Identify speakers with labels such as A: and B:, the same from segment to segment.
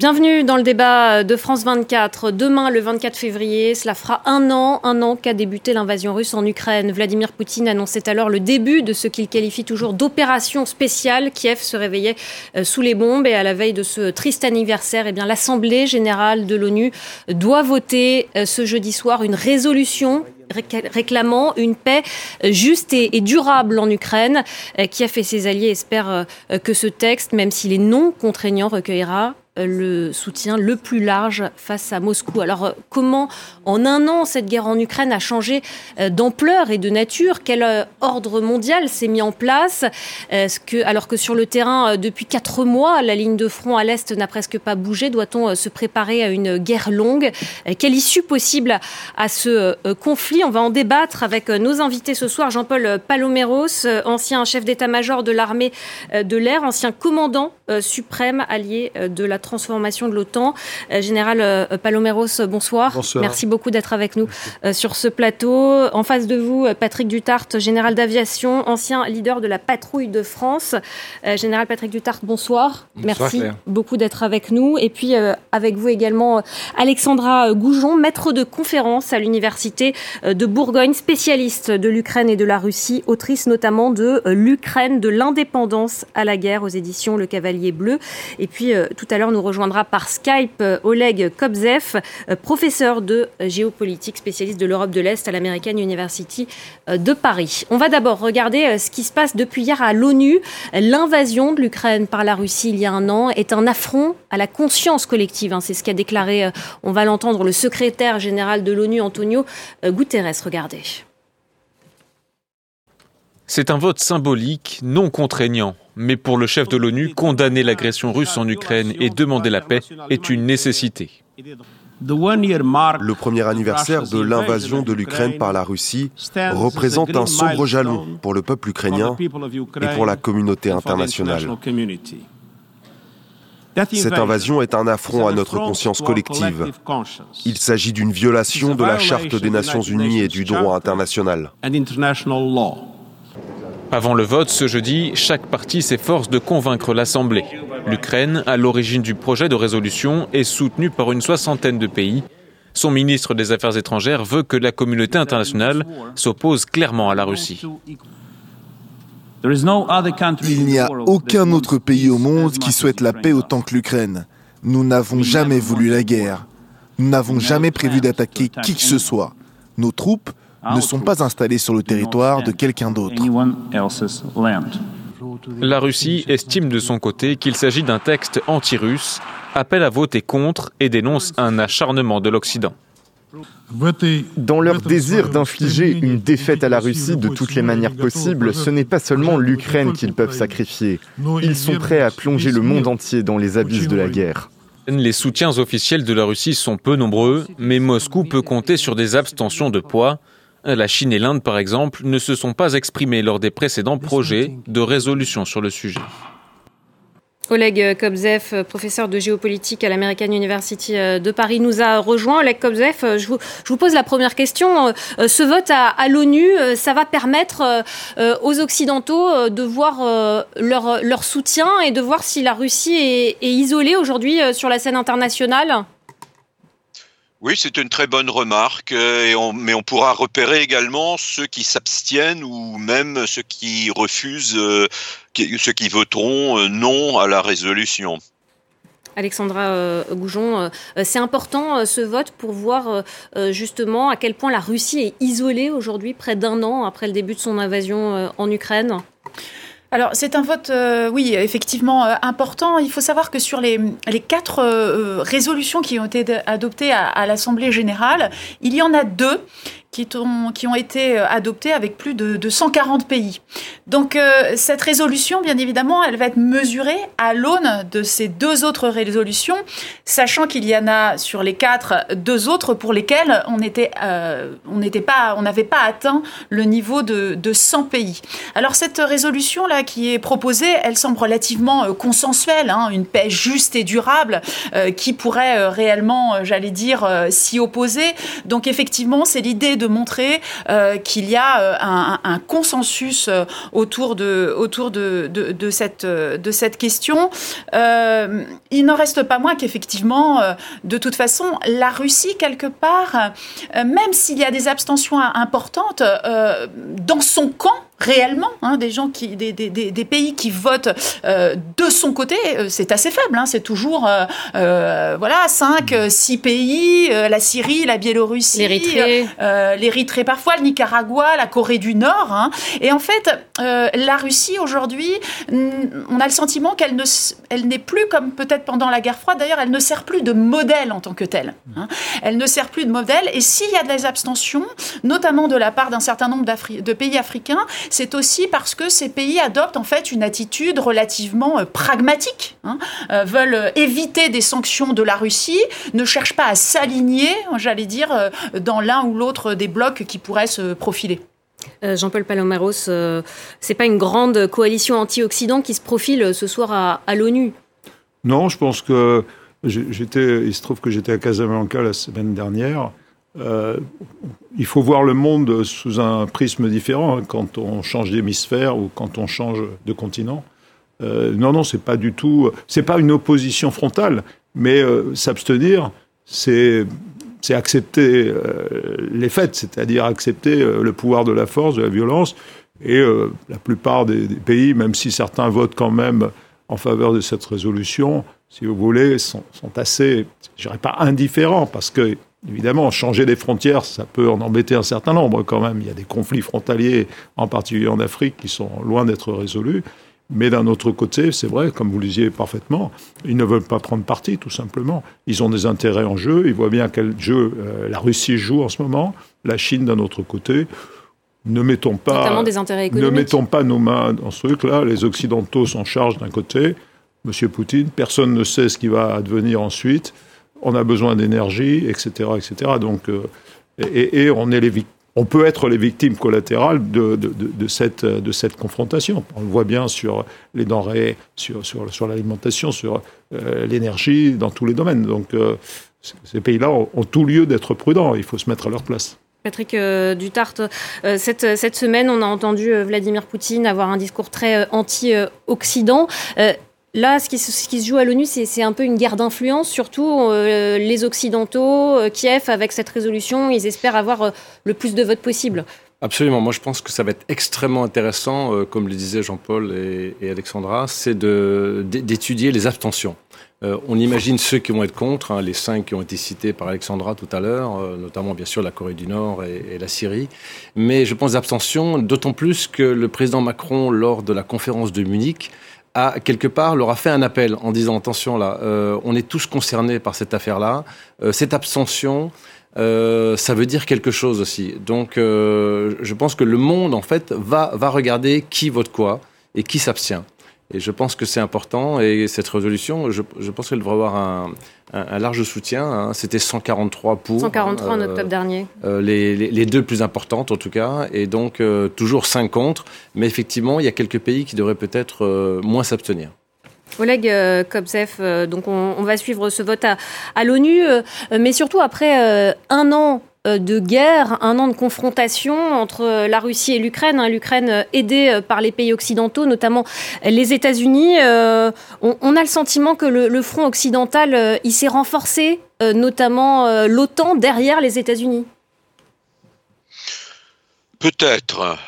A: Bienvenue dans le débat de France 24. Demain, le 24 février, cela fera un an, un an qu'a débuté l'invasion russe en Ukraine. Vladimir Poutine annonçait alors le début de ce qu'il qualifie toujours d'opération spéciale. Kiev se réveillait euh, sous les bombes et à la veille de ce triste anniversaire, eh bien, l'Assemblée générale de l'ONU doit voter euh, ce jeudi soir une résolution réclamant une paix euh, juste et, durable en Ukraine. Kiev et ses alliés espèrent que ce texte, même s'il est non contraignant, recueillera euh, le soutien le plus large face à Moscou. Alors euh, comment en un an cette guerre en Ukraine a changé euh, d'ampleur et de nature? Quel ordre mondial s'est mis en place? Alors que sur le terrain, depuis quatre mois, la ligne de front à l'Est n'a presque pas bougé, doit-on se préparer à une guerre longue? Quelle issue possible à ce conflit? On va en débattre avec nos invités ce soir. Jean-Paul Paloméros, ancien chef d'état-major de l'armée de l'air, ancien commandant suprême allié de la transformation de l'OTAN. Euh, Général euh, Paloméros, bonsoir. bonsoir. Merci beaucoup d'être avec nous euh, sur ce plateau. En face de vous, Patrick Dutart, général d'aviation, ancien leader de la patrouille de France. Général Patrick Dutart, bonsoir. Merci beaucoup d'être avec nous. Et puis avec vous également Alexandra Goujon, maître de conférence à l'université de Bourgogne, spécialiste de l'Ukraine et de la Russie, autrice notamment de L'Ukraine de l'indépendance à la guerre aux éditions Le Cavalier Bleu. Et puis tout à l'heure, nous rejoindra par Skype euh, Oleg Kobzev, euh, professeur de géopolitique, spécialiste de l'Europe de l'Est à l'American University euh, de Paris. On va d'abord regarder ce qui se passe depuis hier à l'ONU. L'invasion de l'Ukraine par la Russie il y a un an est un affront à la conscience collective. Hein. C'est ce qu'a déclaré, on va l'entendre, le secrétaire général de l'ONU, Antonio Guterres. Regardez.
B: C'est un vote symbolique, non contraignant. Mais pour le chef de l'ONU, condamner l'agression russe en Ukraine et demander la paix est une nécessité.
C: Le premier anniversaire de l'invasion de l'Ukraine par la Russie représente un sombre jalon pour le peuple ukrainien et pour la communauté internationale. Cette invasion est un affront à notre conscience collective. Il s'agit d'une violation de la Charte des Nations Unies et du droit international.
B: Avant le vote ce jeudi, chaque parti s'efforce de convaincre l'Assemblée. L'Ukraine, à l'origine du projet de résolution, est soutenue par une soixantaine de pays. Son ministre des Affaires étrangères veut que la communauté internationale s'oppose clairement à la Russie.
D: Il n'y a aucun autre pays au monde qui souhaite la paix autant que l'Ukraine. Nous n'avons jamais voulu la guerre. Nous n'avons jamais prévu d'attaquer qui que ce soit. Nos troupes ne sont pas installés sur le territoire de quelqu'un d'autre.
B: La Russie estime de son côté qu'il s'agit d'un texte anti-russe, appelle à voter contre et dénonce un acharnement de l'Occident.
E: Dans leur désir d'infliger une défaite à la Russie de toutes les manières possibles, ce n'est pas seulement l'Ukraine qu'ils peuvent sacrifier. Ils sont prêts à plonger le monde entier dans les abysses de la guerre.
B: Les soutiens officiels de la Russie sont peu nombreux, mais Moscou peut compter sur des abstentions de poids. La Chine et l'Inde, par exemple, ne se sont pas exprimés lors des précédents projets de résolution sur le sujet.
A: Oleg Kobzev, professeur de géopolitique à l'American University euh, de Paris, nous a rejoint. Oleg Kobzev, euh, je vous, pose la première question. Euh, ce vote à, l'ONU, ça va permettre aux Occidentaux de voir leur, soutien et de voir si la Russie est isolée aujourd'hui sur la scène internationale?
F: Oui, c'est une très bonne remarque, euh, mais on pourra repérer également ceux qui s'abstiennent ou même ceux qui refusent, euh, ceux qui voteront euh, non à la résolution.
A: Alexandra Goujon, c'est important ce vote pour voir justement à quel point la Russie est isolée aujourd'hui, près d'un an après le début de son invasion en Ukraine?
G: Alors c'est un vote, euh, oui, effectivement euh, important. Il faut savoir que sur les, les quatre euh, résolutions qui ont été adoptées à, à l'Assemblée générale, il y en a deux qui ont, qui ont été euh, adoptés avec plus de, de 140 pays. Donc euh, cette résolution, bien évidemment, elle va être mesurée à l'aune de ces deux autres résolutions, sachant qu'il y en a sur les quatre deux autres pour lesquelles on euh, n'était pas, on n'avait pas atteint le niveau de, de 100 pays. Alors cette résolution là qui est proposée, elle semble relativement consensuelle, hein, une paix juste et durable qui pourrait réellement, j'allais dire, s'y opposer. Donc effectivement, c'est l'idée de montrer euh, qu'il y a euh, un, consensus euh, autour de, cette, question. Il n'en reste pas moins qu'effectivement, de toute façon, la Russie, quelque part, même s'il y a des abstentions importantes, dans son camp, réellement, hein, des gens qui, des, des, des, pays qui votent euh, de son côté, euh, c'est assez faible. Hein, c'est toujours, euh, voilà, 5, 6 pays, la Syrie, la Biélorussie, l'Érythrée, parfois, le Nicaragua, la Corée du Nord. Hein. Et en fait, la Russie aujourd'hui, on a le sentiment qu'elle ne, elle n'est plus comme peut-être pendant la guerre froide. D'ailleurs, elle ne sert plus de modèle en tant que telle. Elle ne sert plus de modèle. Et s'il y a des abstentions, notamment de la part d'un certain nombre de pays africains, c'est aussi parce que ces pays adoptent en fait une attitude relativement euh, pragmatique, hein, euh, veulent euh, éviter des sanctions de la Russie, ne cherchent pas à s'aligner, j'allais dire, dans l'un ou l'autre des blocs qui pourraient se profiler.
A: Jean-Paul Palomaros, ce c'est pas une grande coalition anti-Occident qui se profile ce soir à, à l'ONU?
H: Non, je pense que j'étais. Il se trouve que j'étais à Casablanca la semaine dernière euh, il faut voir le monde sous un prisme différent hein, quand on change d'hémisphère ou quand on change de continent. Euh, non, non, c'est pas du tout. C'est pas une opposition frontale, mais euh, s'abstenir, c'est c'est accepter euh, les faits, c'est-à-dire accepter le pouvoir de la force, de la violence. Et la plupart des, pays, même si certains votent quand même en faveur de cette résolution, si vous voulez, sont, sont assez, je dirais pas indifférents, parce que Évidemment, changer les frontières, ça peut en embêter un certain nombre quand même. Il y a des conflits frontaliers, en particulier en Afrique, qui sont loin d'être résolus. Mais d'un autre côté, c'est vrai, comme vous le disiez parfaitement, ils ne veulent pas prendre parti, tout simplement. Ils ont des intérêts en jeu. Ils voient bien quel jeu euh, la Russie joue en ce moment, la Chine d'un autre côté. Ne mettons pas,
A: des
H: ne mettons pas nos mains dans ce truc-là. Les Occidentaux s'en chargent d'un côté. Monsieur Poutine, personne ne sait ce qui va advenir ensuite on a besoin d'énergie, etc., etc. Donc, euh, et, on est les on peut être les victimes collatérales de, cette, de cette confrontation. On le voit bien sur les denrées, sur, sur, sur l'alimentation, sur euh, l'énergie, dans tous les domaines. Donc euh, ces pays-là ont, tout lieu d'être prudents. Il faut se mettre à leur place.
A: Patrick Dutart, cette, cette, semaine, on a entendu Vladimir Poutine avoir un discours très anti-Occident. Là, ce qui, se joue à l'ONU, c'est un peu une guerre d'influence, surtout euh, les Occidentaux, euh, Kiev, avec cette résolution, ils espèrent avoir euh, le plus de votes possible.
I: Absolument. Moi, je pense que ça va être extrêmement intéressant, comme le disaient Jean-Paul et, Alexandra, c'est d'étudier les abstentions. on imagine ceux qui vont être contre, hein, les cinq qui ont été cités par Alexandra tout à l'heure, notamment bien sûr la Corée du Nord et, et la Syrie. Mais je pense d'abstention, d'autant plus que le président Macron, lors de la conférence de Munich, a quelque part leur a fait un appel en disant attention là, euh, on est tous concernés par cette affaire-là, euh, cette abstention. Euh, ça veut dire quelque chose aussi. Donc, je pense que le monde, en fait, va, va regarder qui vote quoi et qui s'abstient. Et je pense que c'est important. Et cette résolution, je, je pense qu'elle devrait avoir un, un, large soutien. Hein. C'était 143 pour.
A: 143 en euh, octobre dernier.
I: Euh, les, les, les, deux plus importantes, en tout cas. Et donc, euh, toujours 5 contre. Mais effectivement, il y a quelques pays qui devraient peut-être moins s'abstenir.
A: Oleg Kobzev, donc on, on, va suivre ce vote à, à l'ONU, mais surtout après un an de guerre, un an de confrontation entre la Russie et l'Ukraine. Hein. L'Ukraine euh, aidée euh, par les pays occidentaux, notamment les États-Unis. On a le sentiment que le front occidental, il s'est renforcé, notamment l'OTAN derrière les États-Unis.
F: Peut-être.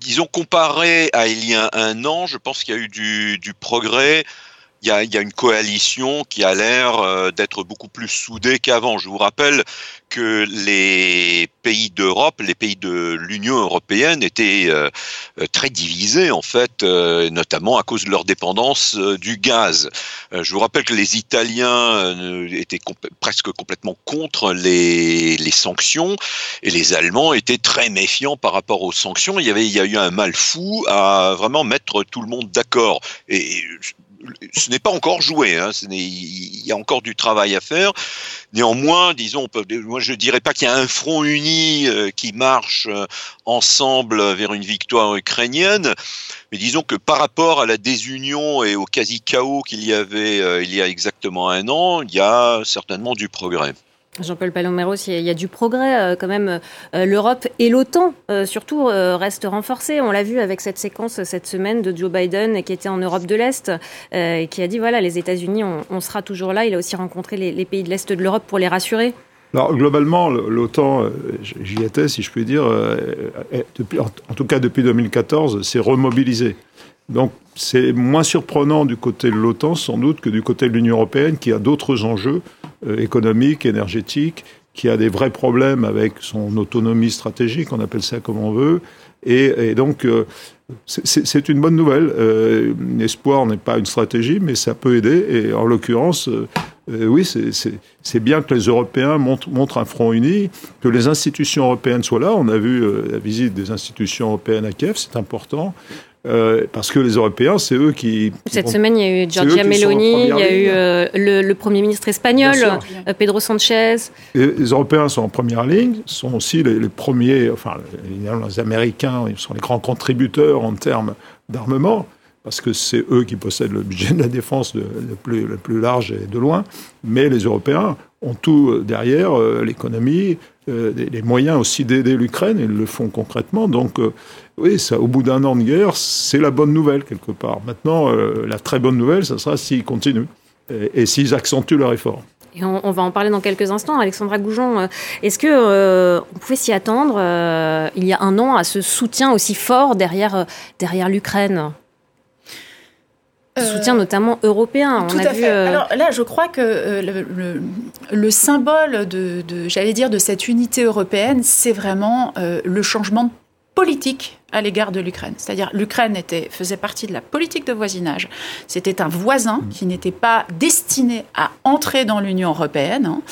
F: disons comparé à il y a un an, je pense qu'il y a eu du progrès il y a, y a, une coalition qui a l'air euh, d'être beaucoup plus soudée qu'avant. Je vous rappelle que les pays d'Europe, les pays de l'Union européenne étaient euh, très divisés en fait, euh, notamment à cause de leur dépendance du gaz. je vous rappelle que les Italiens étaient presque complètement contre les, les, sanctions et les Allemands étaient très méfiants par rapport aux sanctions. Il y avait, il y a eu un mal fou à vraiment mettre tout le monde d'accord. Et ce n'est pas encore joué. Hein, il y a encore du travail à faire. Néanmoins, disons, moi je dirais pas qu'il y a un front uni euh, qui marche euh, ensemble vers une victoire ukrainienne, mais disons que par rapport à la désunion et au quasi chaos qu'il y avait euh, il y a exactement un an, il y a certainement du progrès.
A: Jean-Paul Paloméros, il y a du progrès euh, quand même. Euh, L'Europe et l'OTAN, euh, surtout, restent renforcées. On l'a vu avec cette séquence cette semaine de Joe Biden qui était en Europe de l'Est, qui a dit voilà, les États-Unis, on, sera toujours là. Il a aussi rencontré les, pays de l'Est de l'Europe pour les rassurer.
H: Alors, globalement, l'OTAN, j'y étais, si je puis dire, en tout cas depuis 2014, s'est remobilisé. Donc, c'est moins surprenant du côté de l'OTAN, sans doute, que du côté de l'Union européenne, qui a d'autres enjeux euh, économique, énergétique, qui a des vrais problèmes avec son autonomie stratégique, on appelle ça comme on veut. Et, donc, euh, c'est une bonne nouvelle. Euh, L'espoir n'est pas une stratégie, mais ça peut aider. Et en l'occurrence, oui, c'est bien que les Européens montrent, un front uni, que les institutions européennes soient là. On a vu la visite des institutions européennes à Kiev, c'est important. Euh, parce que les Européens, c'est eux qui.
A: Cette semaine, il y a eu Giorgia Meloni, il y a eu euh, le, Premier ministre espagnol, euh, Pedro Sanchez.
H: les Européens sont en première ligne, sont aussi les, premiers, enfin, les Américains, ils sont les grands contributeurs en termes d'armement, parce que c'est eux qui possèdent le budget de la défense le, plus, large et de loin. Mais les Européens ont tout derrière, l'économie, les moyens aussi d'aider l'Ukraine, ils le font concrètement. Donc, oui, au bout d'un an de guerre, c'est la bonne nouvelle quelque part. Maintenant, euh, la très bonne nouvelle, ça sera s'ils continuent et, s'ils accentuent leur effort.
A: Et on, va en parler dans quelques instants. Alexandra Goujon, euh, est-ce que euh, on pouvait s'y attendre il y a un an à ce soutien aussi fort derrière l'Ukraine? Soutien notamment européen.
G: Tout à fait. Alors là, je crois que le, symbole de, de j'allais dire, de cette unité européenne, c'est vraiment le changement de politique à l'égard de l'Ukraine. C'est-à-dire l'Ukraine était, faisait partie de la politique de voisinage. C'était un voisin qui n'était pas destiné à entrer dans l'Union européenne, hein.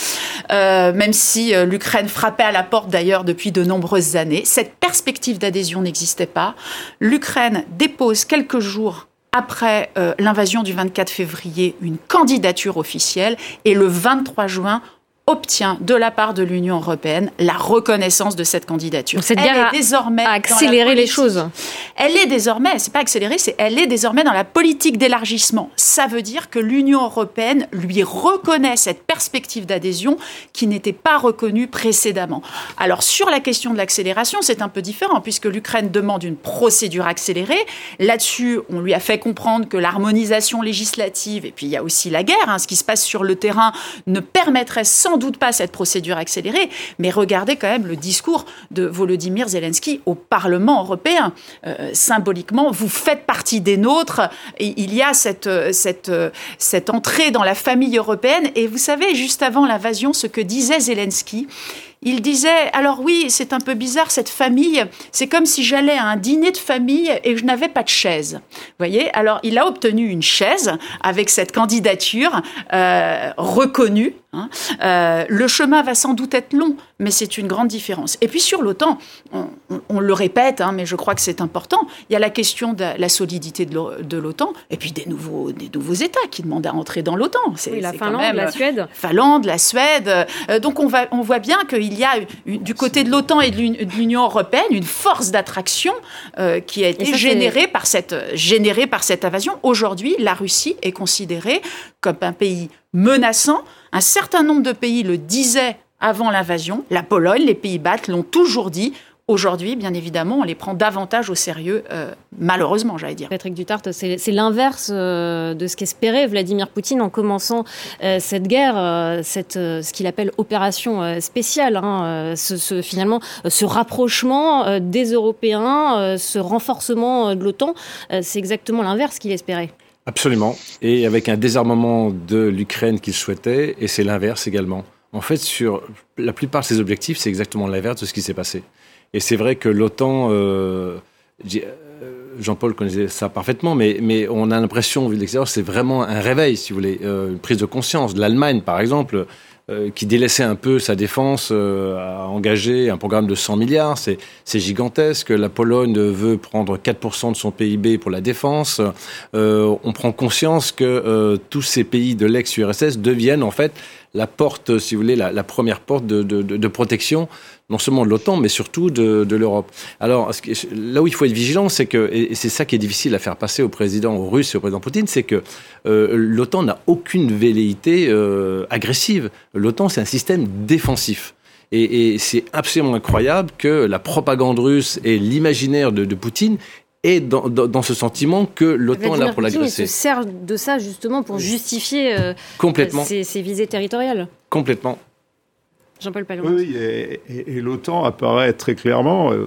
G: euh, même si euh, l'Ukraine frappait à la porte d'ailleurs depuis de nombreuses années. Cette perspective d'adhésion n'existait pas. L'Ukraine dépose quelques jours après euh, l'invasion du 24 février une candidature officielle. Et le 23 juin obtient de la part de l'Union européenne la reconnaissance de cette candidature.
A: cette guerre est désormais a accéléré les choses.
G: Elle est désormais, c'est pas accéléré, c'est elle est désormais dans la politique d'élargissement. Ça veut dire que l'Union européenne lui reconnaît cette perspective d'adhésion qui n'était pas reconnue précédemment. Alors sur la question de l'accélération, c'est un peu différent puisque l'Ukraine demande une procédure accélérée. Là-dessus, on lui a fait comprendre que l'harmonisation législative et puis il y a aussi la guerre, hein, ce qui se passe sur le terrain ne permettrait sans doute pas cette procédure accélérée, mais regardez quand même le discours de Volodymyr Zelensky au Parlement européen. Euh, symboliquement, vous faites partie des nôtres. Il y a cette, cette, cette entrée dans la famille européenne. Et vous savez, juste avant l'invasion, ce que disait Zelensky, il disait alors oui, c'est un peu bizarre cette famille. C'est comme si j'allais à un dîner de famille et je n'avais pas de chaise. Vous voyez Alors il a obtenu une chaise avec cette candidature euh, reconnue. Hein. Euh, le chemin va sans doute être long, mais c'est une grande différence. Et puis sur l'OTAN, on, le répète, hein, mais je crois que c'est important. Il y a la question de la solidité de l'OTAN et puis des nouveaux, des nouveaux États qui demandent à entrer dans l'OTAN.
A: C'est la Finlande, la Suède.
G: Finlande, la Suède. Euh, donc on, va, on voit bien qu'il il y a du côté de l'OTAN et de l'Union européenne une force d'attraction euh, qui a été générée par, cette, générée par cette invasion. Aujourd'hui, la Russie est considérée comme un pays menaçant. Un certain nombre de pays le disaient avant l'invasion. La Pologne, les Pays-Bas l'ont toujours dit. Aujourd'hui, bien évidemment, on les prend davantage au sérieux, euh, malheureusement, j'allais dire.
A: Patrick Dutart, c'est l'inverse euh, de ce qu'espérait Vladimir Poutine en commençant euh, cette guerre, cette, ce qu'il appelle opération spéciale. Hein, finalement, ce rapprochement des Européens, ce renforcement de l'OTAN, c'est exactement l'inverse qu'il espérait.
I: Absolument. Et avec un désarmement de l'Ukraine qu'il souhaitait, et c'est l'inverse également. En fait, sur la plupart de ses objectifs, c'est exactement l'inverse de ce qui s'est passé. Et c'est vrai que l'OTAN, euh, euh, Jean-Paul connaissait ça parfaitement, mais, on a l'impression, vu de l'extérieur, c'est vraiment un réveil, si vous voulez, euh, une prise de conscience. L'Allemagne, par exemple, qui délaissait un peu sa défense, a engagé un programme de 100 milliards, c'est gigantesque. La Pologne veut prendre 4% de son PIB pour la défense. on prend conscience que tous ces pays de l'ex-URSS deviennent en fait la porte, si vous voulez, la, première porte de protection non seulement de l'OTAN, mais surtout de, de l'Europe. Alors, là où il faut être vigilant, c'est que, et c'est ça qui est difficile à faire passer au président russe et au président Poutine, c'est que euh, l'OTAN n'a aucune velléité euh, agressive. l'OTAN, c'est un système défensif. Et, c'est absolument incroyable que la propagande russe et l'imaginaire de, Poutine aient dans, ce sentiment que l'OTAN est là pour l'agresser.
A: Il se sert de ça justement pour justifier euh,
I: Complètement.
A: Ses, visées territoriales.
I: Complètement.
A: Jean-Paul Palomar.
H: Oui, et, l'OTAN apparaît très clairement, euh,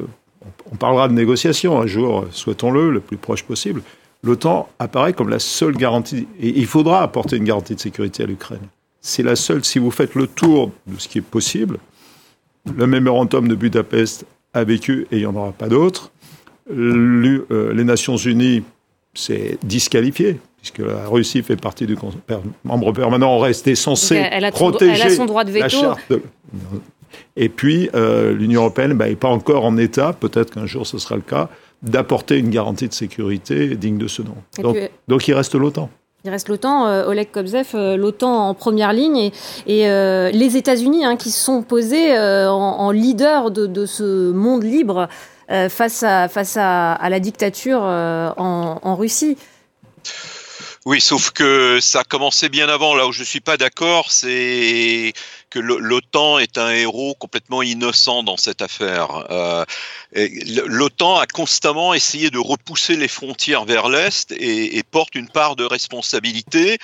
H: on parlera de négociations un jour, souhaitons-le, le plus proche possible, l'OTAN apparaît comme la seule garantie, et il faudra apporter une garantie de sécurité à l'Ukraine. C'est la seule, si vous faites le tour de ce qui est possible, le mémorandum de Budapest a vécu et il n'y en aura pas d'autres. Euh, les Nations Unies, c'est disqualifié, puisque la Russie fait partie du membre permanent, reste censé protéger elle a son droit de veto. la charte. Et puis, euh, l'Union européenne n'est bah, pas encore en état, peut-être qu'un jour ce sera le cas, d'apporter une garantie de sécurité digne de ce nom. Donc, il reste l'OTAN.
A: Il reste l'OTAN, euh, Oleg Kobzev, euh, l'OTAN en première ligne et, les États-Unis hein, qui se sont posés en, leader de, ce monde libre face, à, face à, la dictature en, en Russie.
F: Oui, sauf que ça commençait bien avant. Là où je suis pas d'accord, c'est que l'OTAN est un héros complètement innocent dans cette affaire. Euh, L'OTAN a constamment essayé de repousser les frontières vers l'est et, porte une part de responsabilité.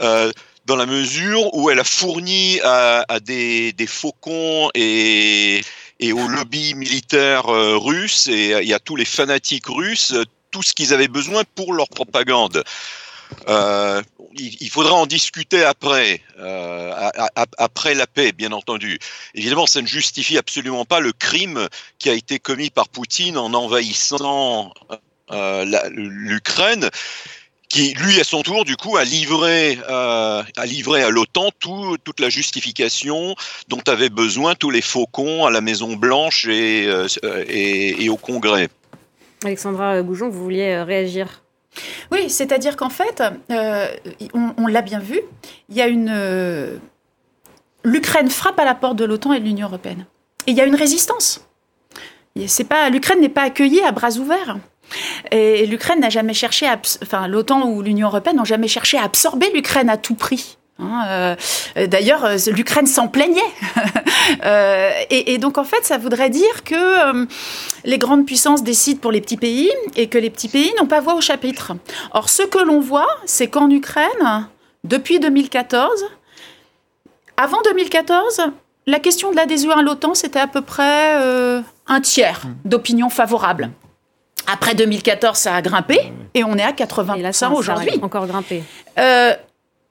F: Euh, dans la mesure où elle a fourni à, des, faucons et, et au lobby militaire euh, russe et à tous les fanatiques russes tout ce qu'ils avaient besoin pour leur propagande. Euh, il, faudra en discuter après, euh, après la paix, bien entendu. Évidemment, ça ne justifie absolument pas le crime qui a été commis par Poutine en envahissant euh, l'Ukraine qui, lui, à son tour, du coup, a livré, à l'OTAN toute la justification dont avaient besoin tous les faucons à la Maison Blanche et, et au Congrès.
A: Alexandra Goujon, vous vouliez réagir?
G: Oui, c'est-à-dire qu'en fait, euh, on, l'a bien vu, il y a une. Euh, L'Ukraine frappe à la porte de l'OTAN et de l'Union européenne. Et il y a une résistance. L'Ukraine n'est pas accueillie à bras ouverts. Et l'Ukraine n'a jamais cherché enfin, l'OTAN ou l'Union européenne n'ont jamais cherché à absorber l'Ukraine à tout prix. Hein, euh, d'ailleurs, euh, l'Ukraine s'en plaignait. Euh, et, donc, en fait, ça voudrait dire que les grandes puissances décident pour les petits pays et que les petits pays n'ont pas voix au chapitre. Or, ce que l'on voit, c'est qu'en Ukraine, depuis 2014, avant 2014, la question de l'adhésion à l'OTAN, c'était à peu près un tiers d'opinion favorable. Après 2014, ça a grimpé et on est à 80% aujourd'hui.
A: Encore grimpé.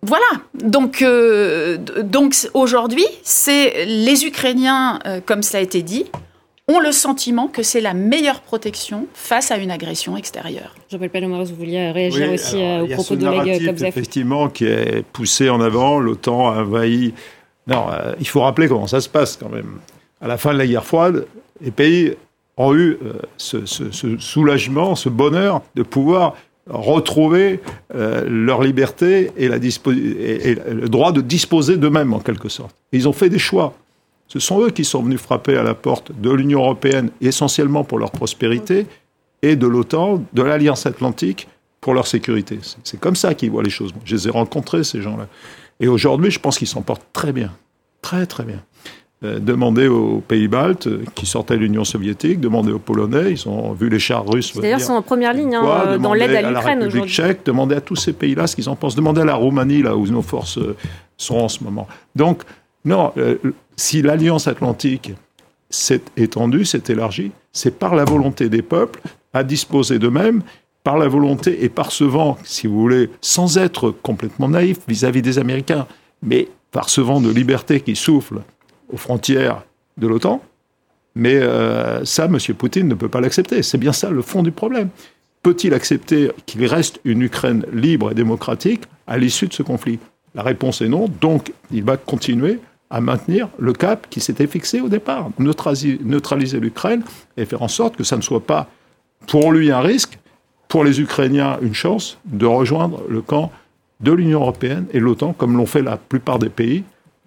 G: Voilà. Donc, euh, donc aujourd'hui, c'est les Ukrainiens, euh, comme cela a été dit, ont le sentiment que c'est la meilleure protection face à une agression extérieure.
A: Jean-Paul Palomares, vous vouliez réagir aussi euh, au propos de Kobzev
H: Effectivement, qui est poussé en avant, l'OTAN a envahi. Non, il faut rappeler comment ça se passe quand même. À la fin de la guerre froide, les pays ont eu ce, ce soulagement, ce bonheur de pouvoir retrouver euh, leur liberté et, le droit de disposer d'eux-mêmes, en quelque sorte. ils ont fait des choix. Ce sont eux qui sont venus frapper à la porte de l'Union européenne, essentiellement pour leur prospérité, et de l'OTAN, de l'Alliance atlantique, pour leur sécurité. C'est comme ça qu'ils voient les choses. Je les ai rencontrés, ces gens-là. Et aujourd'hui, je pense qu'ils s'en portent très bien. Très, très bien. Euh, demander aux pays baltes euh, qui sortaient de l'Union soviétique, demander aux Polonais, ils ont vu les chars russes.
A: D'ailleurs, ils sont en première ligne hein, dans l'aide à l'Ukraine aujourd'hui.
H: tchèque, demander à tous ces pays-là ce qu'ils en pensent, demander à la Roumanie, là où nos forces euh, sont en ce moment. Donc, non, si l'Alliance atlantique s'est étendue, s'est élargie, c'est par la volonté des peuples à disposer d'eux-mêmes, par la volonté et par ce vent, si vous voulez, sans être complètement naïf vis-à-vis -vis des Américains, mais par ce vent de liberté qui souffle aux frontières de l'OTAN. Mais euh, ça, M. Poutine ne peut pas l'accepter. C'est bien ça le fond du problème. Peut-il accepter qu'il reste une Ukraine libre et démocratique à l'issue de ce conflit? La réponse est non. Donc, il va continuer à maintenir le cap qui s'était fixé au départ, neutraliser l'Ukraine et faire en sorte que ça ne soit pas pour lui un risque, pour les Ukrainiens une chance de rejoindre le camp de l'Union européenne et l'OTAN, comme l'ont fait la plupart des pays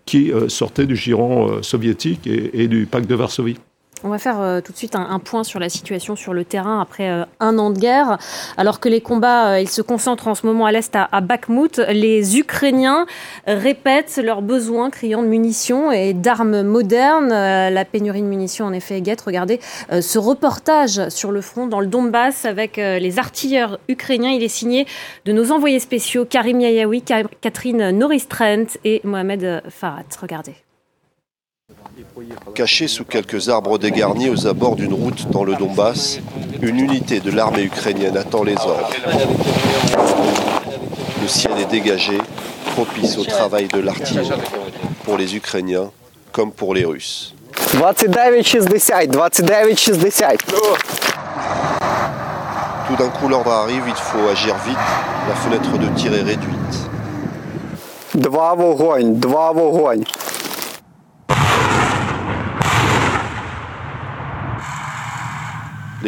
H: qui euh, sortait du giron euh, soviétique et, du pacte de Varsovie.
A: On va faire euh, tout de suite un, point sur la situation sur le terrain après euh, un an de guerre. Alors que les combats euh, ils se concentrent en ce moment à l'est à, à, Bakhmut, les Ukrainiens répètent leurs besoins, criant de munitions et d'armes modernes. la pénurie de munitions, en effet, est guette. Regardez ce reportage sur le front dans le Donbass avec les artilleurs ukrainiens. Il est signé de nos envoyés spéciaux Karim Yayaoui, Catherine Norris-Trent et Mohamed Farhat. Regardez.
J: Caché sous quelques arbres dégarnis aux abords d'une route dans le Donbass, une unité de l'armée ukrainienne attend les ordres. Le ciel est dégagé, propice au travail de l'artillerie, pour les Ukrainiens comme pour les Russes. Tout d'un coup, l'ordre arrive, il faut agir vite, la fenêtre de tir est réduite.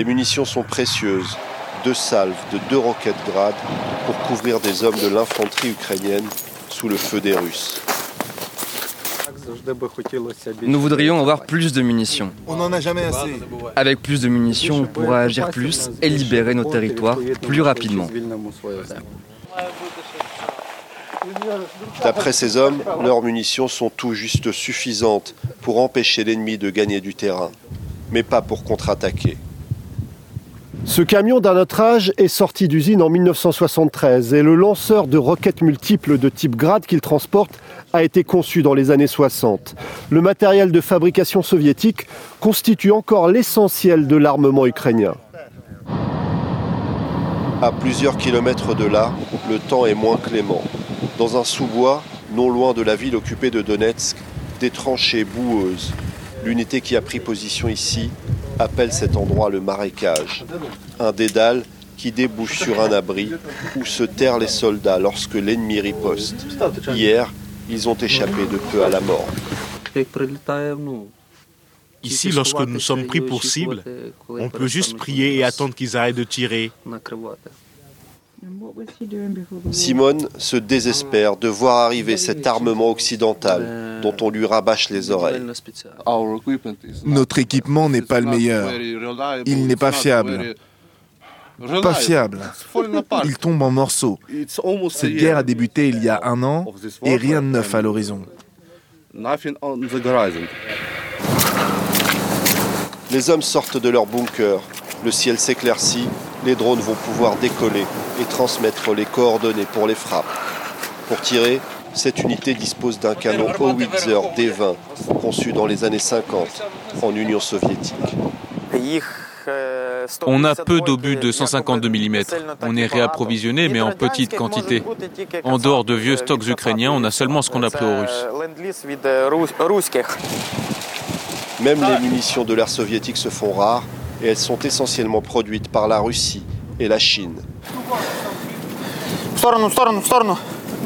J: Les munitions sont précieuses, deux salves de deux roquettes grades pour couvrir des hommes de l'infanterie ukrainienne sous le feu des Russes.
K: Nous voudrions avoir plus de munitions.
D: On n'en a jamais assez.
K: Avec plus de munitions, on pourra agir plus et libérer nos territoires plus rapidement.
J: D'après ces hommes, leurs munitions sont tout juste suffisantes pour empêcher l'ennemi de gagner du terrain, mais pas pour contre-attaquer.
L: Ce camion d'un autre âge est sorti d'usine en 1973 et le lanceur de roquettes multiples de type Grad qu'il transporte a été conçu dans les années 60. Le matériel de fabrication soviétique constitue encore l'essentiel de l'armement ukrainien.
J: À plusieurs kilomètres de là, le temps est moins clément. Dans un sous-bois, non loin de la ville occupée de Donetsk, des tranchées boueuses. L'unité qui a pris position ici appelle cet endroit le marécage, un dédale qui débouche sur un abri où se terrent les soldats lorsque l'ennemi riposte. Hier, ils ont échappé de peu à la mort.
M: Ici, lorsque nous sommes pris pour cible, on peut juste prier et attendre qu'ils arrêtent de tirer.
J: Simone se désespère de voir arriver cet armement occidental dont on lui rabâche les oreilles.
D: Notre équipement n'est pas le meilleur. Il n'est pas fiable. Pas fiable. Il tombe en morceaux. Cette guerre a débuté il y a un an et rien de neuf à l'horizon.
J: Les hommes sortent de leur bunker. Le ciel s'éclaircit les drones vont pouvoir décoller et transmettre les coordonnées pour les frappes. Pour tirer, cette unité dispose d'un canon Howitzer D-20 conçu dans les années 50 en Union soviétique.
B: On a peu d'obus de 152 mm. On est réapprovisionné, mais en petite quantité. En dehors de vieux stocks ukrainiens, on a seulement ce qu'on a pris aux Russes.
J: Même les munitions de l'ère soviétique se font rares et elles sont essentiellement produites par la Russie et la Chine.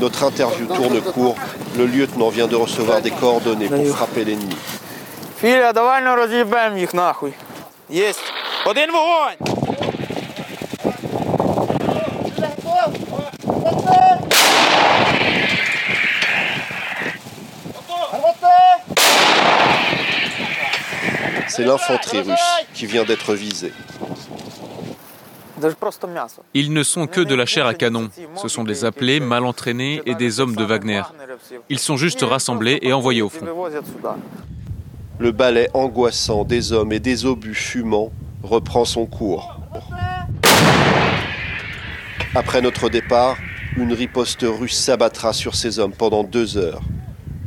J: Notre interview tourne court. Le lieutenant vient de recevoir des coordonnées pour frapper l'ennemi. C'est l'infanterie russe qui vient d'être visée.
B: Ils ne sont que de la chair à canon. Ce sont des appelés, mal entraînés et des hommes de Wagner. Ils sont juste rassemblés et envoyés au front.
J: Le ballet angoissant des hommes et des obus fumants reprend son cours. Après notre départ, une riposte russe s'abattra sur ces hommes pendant deux heures.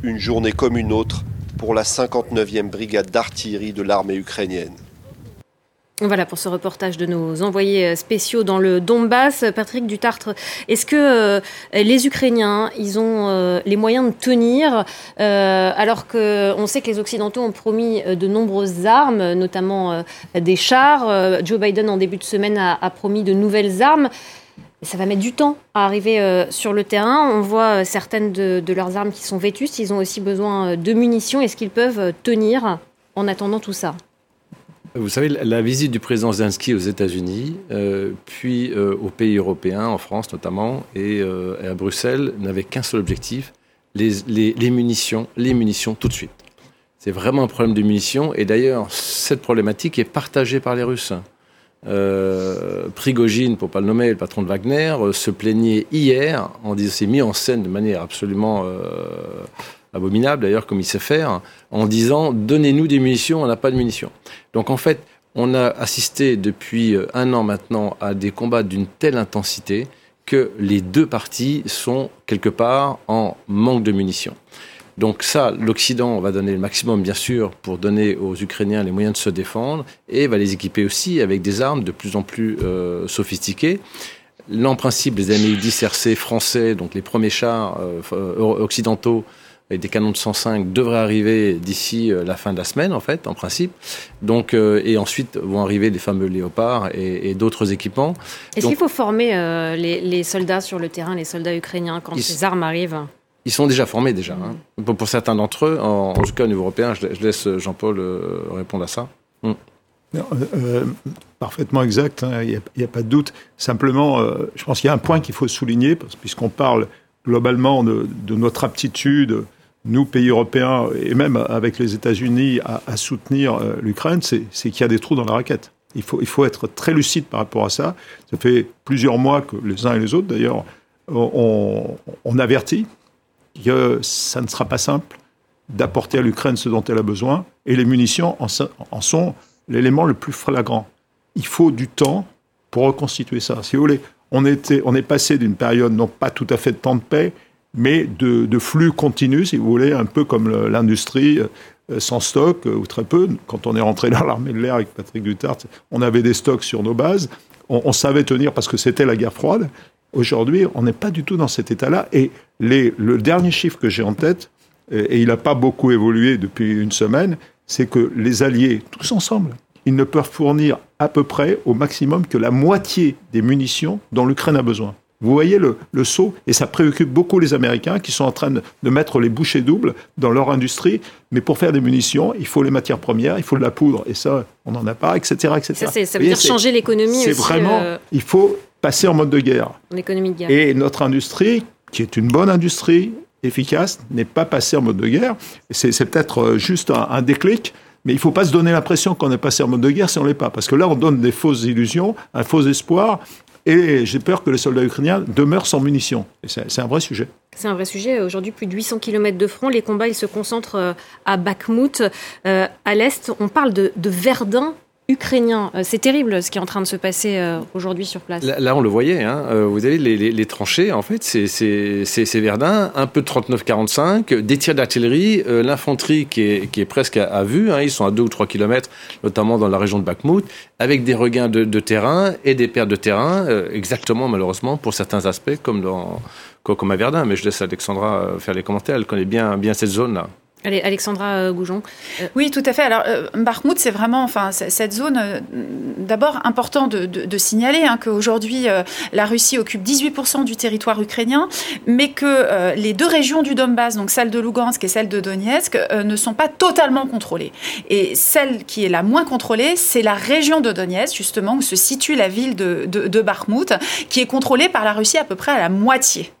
J: Une journée comme une autre pour la 59e brigade d'artillerie de l'armée ukrainienne.
A: Voilà pour ce reportage de nos envoyés spéciaux dans le Donbass. Patrick Dutartre, est-ce que euh, les Ukrainiens, ont euh, les moyens de tenir euh, alors qu'on sait que les Occidentaux ont promis de nombreuses armes, notamment des chars. Joe Biden, en début de semaine, a promis de nouvelles armes ça va mettre du temps à arriver euh, sur le terrain. On voit euh, certaines de, leurs armes qui sont vétustes. Ils ont aussi besoin euh, de munitions. Est-ce qu'ils peuvent tenir en attendant tout ça?
I: Vous savez, la visite du président Zelensky aux États-Unis, puis aux pays européens, en France notamment, et, à Bruxelles, n'avait qu'un seul objectif les, les, munitions, les munitions tout de suite. C'est vraiment un problème de munitions. Et d'ailleurs, cette problématique est partagée par les Russes. Euh, Prigogine, pour pas le nommer, le patron de Wagner, euh, se plaignait hier, en disant, s'est mis en scène de manière absolument euh, abominable, d'ailleurs, comme il sait faire, en disant donnez-nous des munitions, on n'a pas de munitions. Donc en fait, on a assisté depuis un an maintenant à des combats d'une telle intensité que les deux parties sont quelque part en manque de munitions. Donc ça, l'Occident va donner le maximum, bien sûr, pour donner aux Ukrainiens les moyens de se défendre, et va les équiper aussi avec des armes de plus en plus euh, sophistiquées. Là, en principe, les MI-10 RC français, donc les premiers chars euh, occidentaux et des canons de 105 devraient arriver d'ici euh, la fin de la semaine, en fait, en principe. Donc, et ensuite vont arriver les fameux léopards et, d'autres équipements.
A: Est-ce qu'il faut former les, soldats sur le terrain, les soldats ukrainiens, quand ces armes arrivent?
I: Ils sont déjà formés déjà. Hein. Pour, certains d'entre eux, en, tout cas au niveau européen, je, laisse Jean-Paul euh, répondre à ça.
H: Mm. Euh, euh, parfaitement exact, hein, il n'y a, pas de doute. Simplement, je pense qu'il y a un point qu'il faut souligner, puisqu'on parle globalement de, notre aptitude, nous, pays européens, et même avec les États-Unis, à, soutenir l'Ukraine, c'est qu'il y a des trous dans la raquette. Il faut, il faut être très lucide par rapport à ça. Ça fait plusieurs mois que les uns et les autres, d'ailleurs, on, on avertit que ça ne sera pas simple d'apporter à l'Ukraine ce dont elle a besoin, et les munitions en, sont l'élément le plus flagrant. Il faut du temps pour reconstituer ça. Si vous voulez, on, était, on est passé d'une période, non pas tout à fait de temps de paix, mais de, flux continu, si vous voulez, un peu comme l'industrie euh, sans stock, euh, ou très peu. Quand on est rentré dans l'armée de l'air avec Patrick Duterte, on avait des stocks sur nos bases, on, on savait tenir parce que c'était la guerre froide, Aujourd'hui, on n'est pas du tout dans cet état-là. Et le dernier chiffre que j'ai en tête, et, il n'a pas beaucoup évolué depuis une semaine, c'est que les alliés, tous ensemble, ils ne peuvent fournir à peu près au maximum que la moitié des munitions dont l'Ukraine a besoin. Vous voyez le, saut, et ça préoccupe beaucoup les Américains qui sont en train de, mettre les bouchées doubles dans leur industrie. Mais pour faire des munitions, il faut les matières premières, il faut de la poudre, et ça, on n'en a pas, etc. etc.
A: Ça, ça veut dire changer l'économie aussi.
H: C'est vraiment, euh, il faut passer en mode de guerre.
A: En économie de guerre.
H: Et notre industrie, qui est une bonne industrie, efficace, n'est pas passée en mode de guerre. C'est peut-être euh, juste un, déclic, mais il ne faut pas se donner l'impression qu'on est passé en mode de guerre si on ne l'est pas. Parce que là, on donne des fausses illusions, un faux espoir, et j'ai peur que les soldats ukrainiens demeurent sans munitions. C'est un vrai sujet.
A: C'est un vrai sujet. Aujourd'hui, plus de 800 km de front. Les combats, ils se concentrent euh, à Bakhmut. Euh, à l'est, on parle de, de Verdun ukrainien. Euh, c'est terrible ce qui est en train de se passer euh, aujourd'hui sur place.
I: Là, on le voyait. Hein. Euh, vous avez les, tranchées, en fait, c'est Verdun, un peu de 39-45, des tirs d'artillerie, l'infanterie qui est, presque à, vue. Hein. Ils sont à 2 ou 3 kilomètres, notamment dans la région de Bakhmut, avec des regains de, terrain et des pertes de terrain, exactement malheureusement pour certains aspects, comme, dans, comme à Verdun. Mais je laisse Alexandra faire les commentaires. Elle connaît bien, bien cette zone-là.
A: Allez, Alexandra euh, Goujon.
G: Euh, oui, tout à fait. Alors, euh, c'est vraiment, enfin, cette zone, euh, d'abord important de, de, signaler hein, qu'aujourd'hui, la Russie occupe 18% du territoire ukrainien, mais que les deux régions du Donbass, donc celle de Lugansk et celle de Donetsk, ne sont pas totalement contrôlées. Et celle qui est la moins contrôlée, c'est la région de Donetsk, justement, où se situe la ville de, de, de qui est contrôlée par la Russie à peu près à la moitié.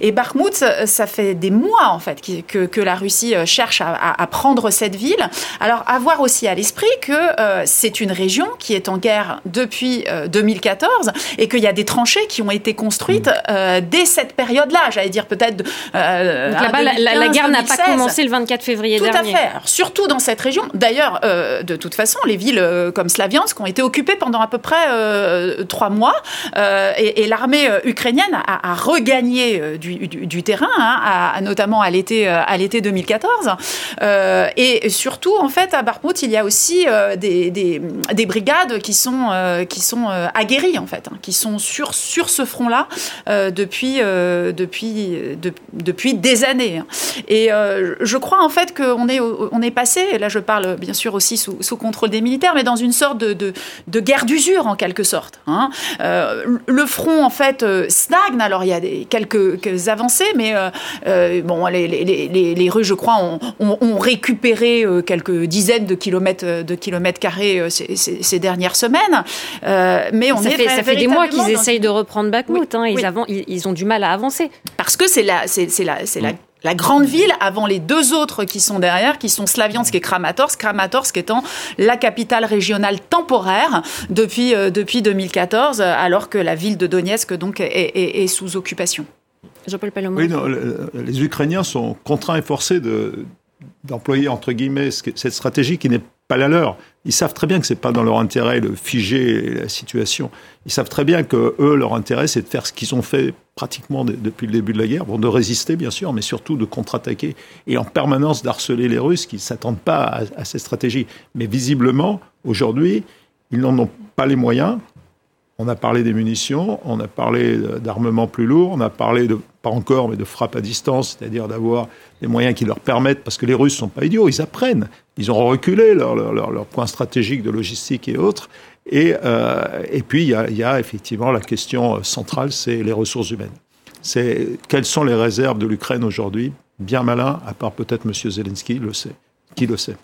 G: Et Bakhmut, ça fait des mois en fait que, que la Russie euh, cherche à, à, prendre cette ville. Alors avoir aussi à l'esprit que euh, c'est une région qui est en guerre depuis 2014 euh, et qu'il y a des tranchées qui ont été construites mm. dès cette période-là. J'allais dire peut-être.
A: là-bas, la, guerre n'a pas commencé le 24 février
G: Tout
A: dernier.
G: Tout à fait. surtout dans cette région. D'ailleurs, de toute façon, les villes comme Slaviansk ont été occupées pendant à peu près trois mois et, et l'armée ukrainienne a, a regagné euh, du, terrain, hein, notamment à l'été euh, à l'été 2014. Euh, et surtout, en fait, à Barpout, il y a aussi des, des, brigades qui sont qui sont aguerries en fait, hein, qui sont sur sur ce front-là depuis depuis depuis des années. Hein. Et je crois en fait qu'on est on est passé. Là, je parle bien sûr aussi sous, contrôle des militaires, mais dans une sorte de, de, de guerre d'usure en quelque sorte. le front en fait stagne. Alors il y a des, quelques quelques, avancées, mais euh, euh, bon, les, les, les, Russes, je crois, ont, récupéré euh, quelques dizaines de kilomètres, de kilomètres carrés ces, dernières semaines. mais on
A: ça fait, ça fait des mois qu'ils essayent de reprendre Bakhmut. Hein, ils, ils, ont du mal à avancer.
G: Parce que c'est la, c'est, la, c'est la la grande ville avant les deux autres qui sont derrière, qui sont Slaviansk et Kramatorsk. Kramatorsk étant la capitale régionale temporaire depuis, euh, depuis 2014, alors que la ville de Donetsk donc, est, sous occupation.
H: Jean-Paul Oui, les Ukrainiens sont contraints et forcés d'employer, entre guillemets, cette stratégie qui n'est pas la leur. Ils savent très bien que c'est pas dans leur intérêt de figer la situation. Ils savent très bien que eux, leur intérêt, c'est de faire ce qu'ils ont fait pratiquement depuis le début de la guerre, bon, de résister bien sûr, mais surtout de contre-attaquer et en permanence d'harceler les Russes qui ne s'attendent pas à, à ces stratégies. Mais visiblement, aujourd'hui, ils n'en ont pas les moyens. On a parlé des munitions, on a parlé d'armements plus lourds, on a parlé de, pas encore, mais de frappe à distance, c'est-à-dire d'avoir des moyens qui leur permettent, parce que les Russes ne sont pas idiots, ils apprennent, ils ont reculé leur, leur, leur, point stratégique de logistique et autres. Et, euh, et puis, il y, a, effectivement la question centrale, c'est les ressources humaines. C'est quelles sont les réserves de l'Ukraine aujourd'hui? Bien malin, à part peut-être M. Zelensky, le sait. Qui le sait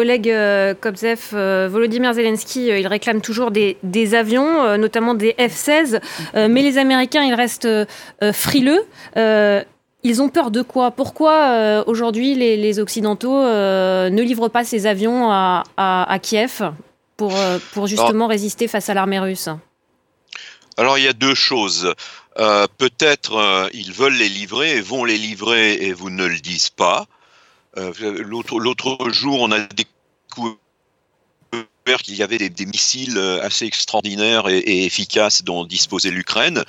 A: Oleg euh, Kobzev, euh, Volodymyr Zelensky, euh, il réclame toujours des, avions, notamment des F-16, mais les Américains, ils restent frileux. Ils ont peur de quoi? Pourquoi aujourd'hui les, Occidentaux ne livrent pas ces avions à, Kiev pour, pour justement résister face à l'armée russe?
F: Alors il y a deux choses. Peut-être ils veulent les livrer et vont les livrer et vous ne le dites pas. Euh, l'autre jour, on a découvert qu'il y avait des, missiles euh, assez extraordinaires et, efficaces dont disposait l'Ukraine.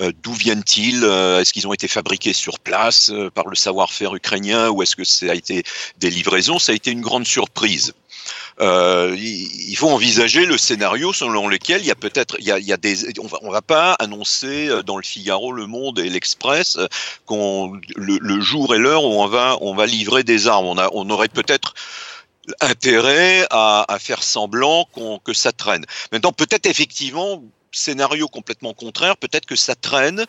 F: Euh, d'où viennent-ils Est-ce qu'ils ont été fabriqués sur place par le savoir-faire ukrainien ou est-ce que ça a été des livraisons? Ça a été une grande surprise. Euh, il faut envisager le scénario selon lequel il y a peut-être, il, y a, des, on va, va pas annoncer euh, dans le Figaro, Le Monde et l'Express qu'on le, jour et l'heure où on va, on va livrer des armes. On, a, on aurait peut-être intérêt à, faire semblant que ça traîne. Maintenant, peut-être effectivement, scénario complètement contraire, peut-être que ça traîne,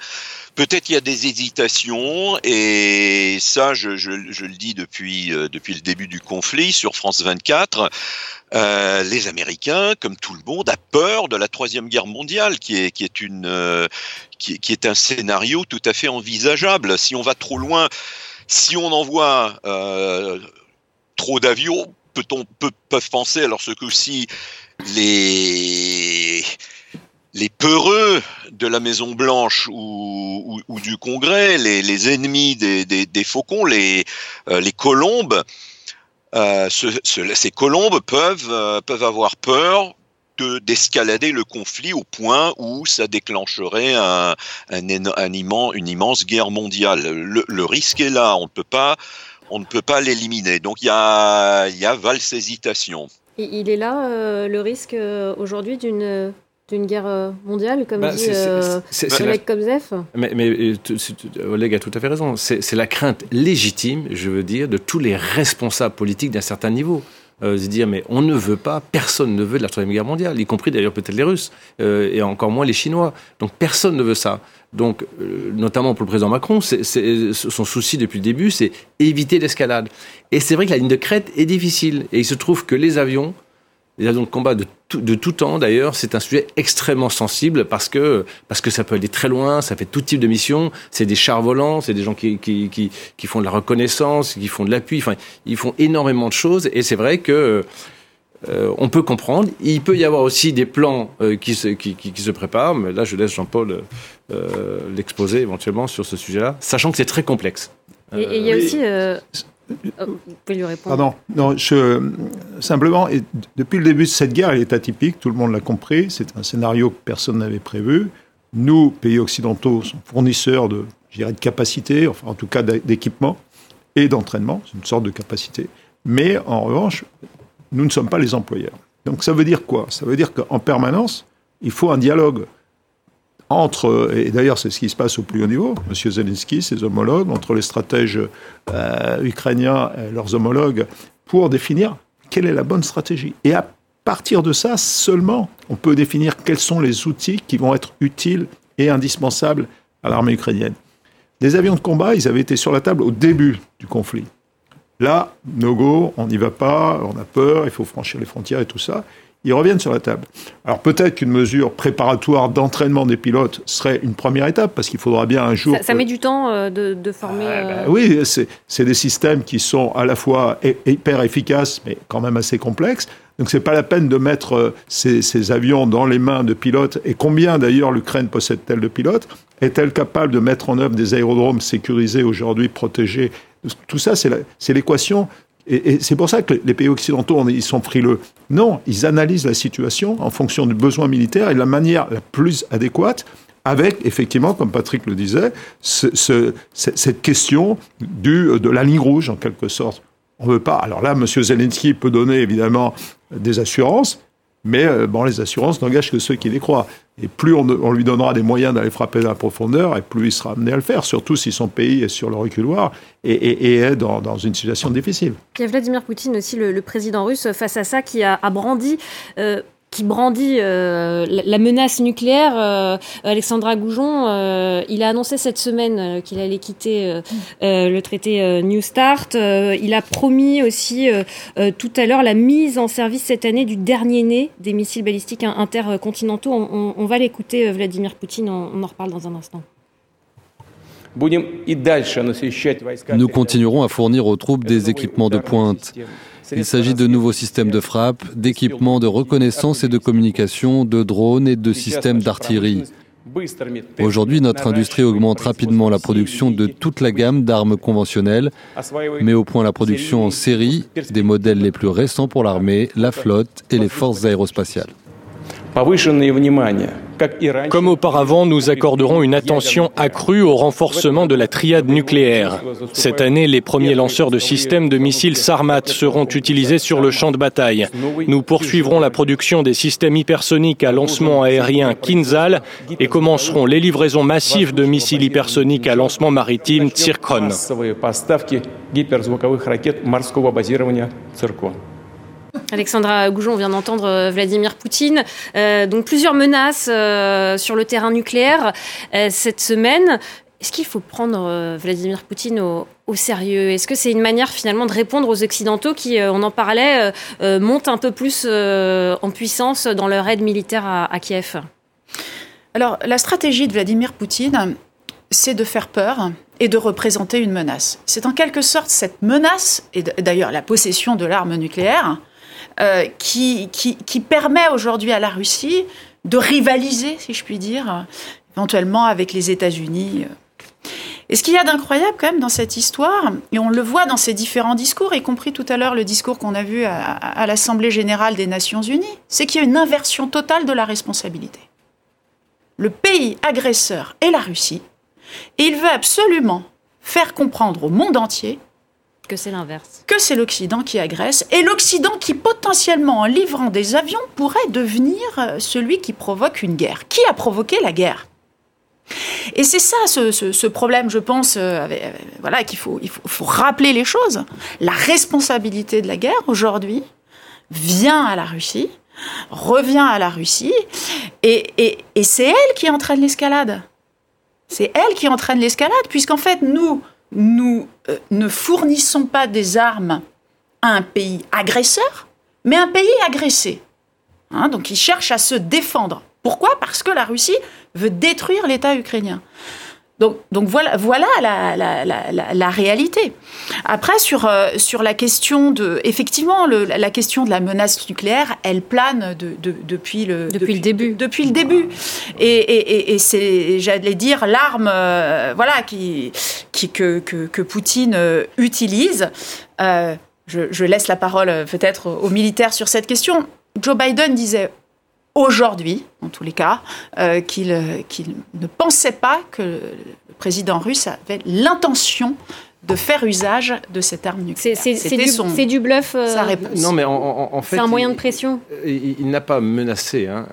F: peut-être il y a des hésitations, et ça, je, le dis depuis, euh, depuis le début du conflit sur France 24, euh, les Américains, comme tout le monde, a peur de la troisième guerre mondiale, qui est, qui est, une, euh, qui, est un scénario tout à fait envisageable. Si on va trop loin, si on envoie trop d'avions, peut-on peut, peuvent penser alors ce que si les les peureux de la Maison Blanche ou, du Congrès, les, ennemis des, faucons, les, euh, colombes, euh, ces colombes peuvent, euh, avoir peur d'escalader le conflit au point où ça déclencherait une immense guerre mondiale. Le, risque est là, on ne peut pas, on ne peut pas l'éliminer. Donc il y a, y a valse hésitation.
A: Il est là le risque aujourd'hui d'une d'une guerre euh, mondiale, comme bah, dit euh, Oleg Kozef
I: Mais, mais euh, Oleg a tout à fait raison. C'est la crainte légitime, je veux dire, de tous les responsables politiques d'un certain niveau. Euh, se dire mais on ne veut pas, personne ne veut de la troisième guerre mondiale, y compris d'ailleurs peut-être les Russes et encore moins les Chinois. Donc personne ne veut ça. Donc notamment pour le président Macron, son souci depuis le début, c'est éviter l'escalade. Et c'est vrai que la ligne de crête est difficile et il se trouve que les avions les avions de combat de tout, de tout temps, d'ailleurs, c'est un sujet extrêmement sensible parce que, parce que ça peut aller très loin, ça fait tout type de mission. C'est des chars volants, c'est des gens qui, qui, qui, qui, font de la reconnaissance, qui font de l'appui. Enfin, ils font énormément de choses et c'est vrai que euh, on peut comprendre. Il peut y avoir aussi des plans euh, qui, se, qui, qui, se préparent, mais là, je laisse Jean-Paul euh, l'exposer éventuellement sur ce sujet-là, sachant que c'est très complexe.
A: Et il y a aussi euh, lui répondre.
H: Pardon. Non, simplement, depuis le début de cette guerre, elle est atypique, tout le monde l'a compris. C'est un scénario que personne n'avait prévu. Nous, pays occidentaux, sommes fournisseurs de, de enfin en tout cas d'équipement et d'entraînement. C'est une sorte de capacité. Mais en revanche, nous ne sommes pas les employeurs. Donc ça veut dire quoi? Ça veut dire qu'en permanence, il faut un dialogue entre, et d'ailleurs c'est ce qui se passe au plus haut niveau, M. Zelensky, ses homologues, entre les stratèges euh, ukrainiens et leurs homologues, pour définir quelle est la bonne stratégie. Et à partir de ça, seulement, on peut définir quels sont les outils qui vont être utiles et indispensables à l'armée ukrainienne. Des avions de combat, ils avaient été sur la table au début du conflit. Là, no go, on n'y va pas, on a peur, il faut franchir les frontières et tout ça. Ils reviennent sur la table. Alors peut-être qu'une mesure préparatoire d'entraînement des pilotes serait une première étape, parce qu'il faudra bien un jour...
A: Ça, met du temps euh, de, former... Ah,
H: bah oui, c'est des systèmes qui sont à la fois hyper efficaces, mais quand même assez complexes. Donc c'est pas la peine de mettre euh, ces, ces, avions dans les mains de pilotes. Et combien d'ailleurs l'Ukraine possède-t-elle de pilotes? Est-elle capable de mettre en œuvre des aérodromes sécurisés aujourd'hui, protégés? Tout ça, c'est l'équation et, c'est pour ça que les pays occidentaux, ils sont frileux. Non, ils analysent la situation en fonction du besoin militaire et de la manière la plus adéquate, avec effectivement, comme Patrick le disait, cette question du, de la ligne rouge en quelque sorte. On ne veut pas. Alors là, M. Zelensky peut donner évidemment des assurances, mais euh, bon, les assurances n'engagent que ceux qui les croient. Et plus on, lui donnera des moyens d'aller frapper dans la profondeur, et plus il sera amené à le faire, surtout si son pays est sur le reculoir et, est dans, une situation difficile.
A: Il y a Vladimir Poutine aussi, le, président russe, face à ça, qui a, brandi euh, qui brandit euh, la menace nucléaire, euh, Alexandra Goujon, euh, il a annoncé cette semaine qu'il allait quitter le traité New Start. il a promis aussi tout à l'heure la mise en service cette année du dernier né des missiles balistiques intercontinentaux. On, va l'écouter, Vladimir Poutine, on en reparle dans un instant.
N: Nous continuerons à fournir aux troupes des équipements de pointe. Il s'agit de nouveaux systèmes de frappe, d'équipements de reconnaissance et de communication, de drones et de systèmes d'artillerie. Aujourd'hui, notre industrie augmente rapidement la production de toute la gamme d'armes conventionnelles, met au point la production en série des modèles les plus récents pour l'armée, la flotte et les forces aérospatiales.
O: Comme auparavant, nous accorderons une attention accrue au renforcement de la triade nucléaire. Cette année, les premiers lanceurs de systèmes de missiles Sarmat seront utilisés sur le champ de bataille. Nous poursuivrons la production des systèmes hypersoniques à lancement aérien Kinzhal et commencerons les livraisons massives de missiles hypersoniques à lancement maritime Tsirkon.
A: Alexandra Goujon, on vient d'entendre euh, Vladimir Poutine. Euh, donc plusieurs menaces euh, sur le terrain nucléaire cette semaine. Est-ce qu'il faut prendre Vladimir Poutine au, sérieux? Est-ce que c'est une manière finalement de répondre aux Occidentaux qui, on en parlait, montent un peu plus en puissance dans leur aide militaire à, à Kiev?
G: Alors la stratégie de Vladimir Poutine, c'est de faire peur et de représenter une menace. C'est en quelque sorte cette menace, et d'ailleurs la possession de l'arme nucléaire, euh, qui, permet aujourd'hui à la Russie de rivaliser, si je puis dire, éventuellement avec les États-Unis. Et ce qu'il y a d'incroyable quand même dans cette histoire, et on le voit dans ces différents discours, y compris tout à l'heure le discours qu'on a vu à l'Assemblée générale des Nations unies, c'est qu'il y a une inversion totale de la responsabilité. Le pays agresseur est la Russie, et il veut absolument faire comprendre au monde entier
A: que c'est l'inverse.
G: Que c'est l'Occident qui agresse et l'Occident qui potentiellement, en livrant des avions, pourrait devenir euh, celui qui provoque une guerre. Qui a provoqué la guerre? Et c'est ça ce, problème, je pense, euh, euh, voilà, qu'il faut, rappeler les choses. La responsabilité de la guerre aujourd'hui vient à la Russie, revient à la Russie, et c'est elle qui entraîne l'escalade. C'est elle qui entraîne l'escalade, puisqu'en fait, nous, nous euh, ne fournissons pas des armes à un pays agresseur, mais un pays agressé. Hein, donc il cherche à se défendre. Pourquoi? Parce que la Russie veut détruire l'État ukrainien. Donc, voilà, voilà la, réalité. Après, sur, euh, sur la question de... Effectivement, la question de la menace nucléaire, elle plane depuis, le,
A: depuis, le début.
G: Depuis le début. Et, c'est, j'allais dire, l'arme euh, voilà, qui, qui, que, que, Poutine euh, utilise. je, je laisse la parole peut-être aux militaires sur cette question. Joe Biden disait aujourd'hui, en tous les cas, euh, euh, qu'il ne pensait pas que le président russe avait l'intention de faire usage de cette arme nucléaire.
A: C'est du, bluff.
G: Euh, sa réponse.
I: Non, mais en, fait,
A: c'est un moyen de pression.
I: Il, n'a pas menacé hein,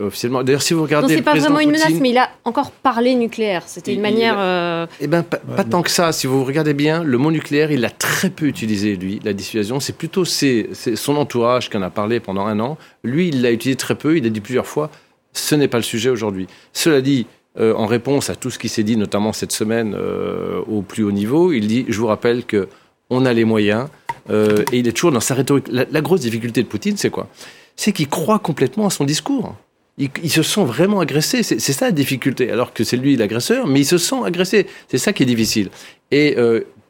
I: officiellement. D'ailleurs, si vous regardez,
A: non, c'est pas vraiment une menace, mais il a encore parlé nucléaire. C'était une manière.
I: Eh ben, pas, tant que ça. Si vous regardez bien, le mot nucléaire, il l'a très peu utilisé lui. La dissuasion, c'est plutôt son entourage qui en a parlé pendant un an. Lui, il l'a utilisé très peu. Il a dit plusieurs fois. Ce n'est pas le sujet aujourd'hui. Cela dit, euh, en réponse à tout ce qui s'est dit, notamment cette semaine euh, au plus haut niveau, il dit Je vous rappelle que on a les moyens. Euh, et il est toujours dans sa rhétorique. La, grosse difficulté de Poutine, c'est quoi? C'est qu'il croit complètement à son discours. Il, se sent vraiment agressé. C'est ça la difficulté. Alors que c'est lui l'agresseur, mais il se sent agressé. C'est ça qui est difficile. Et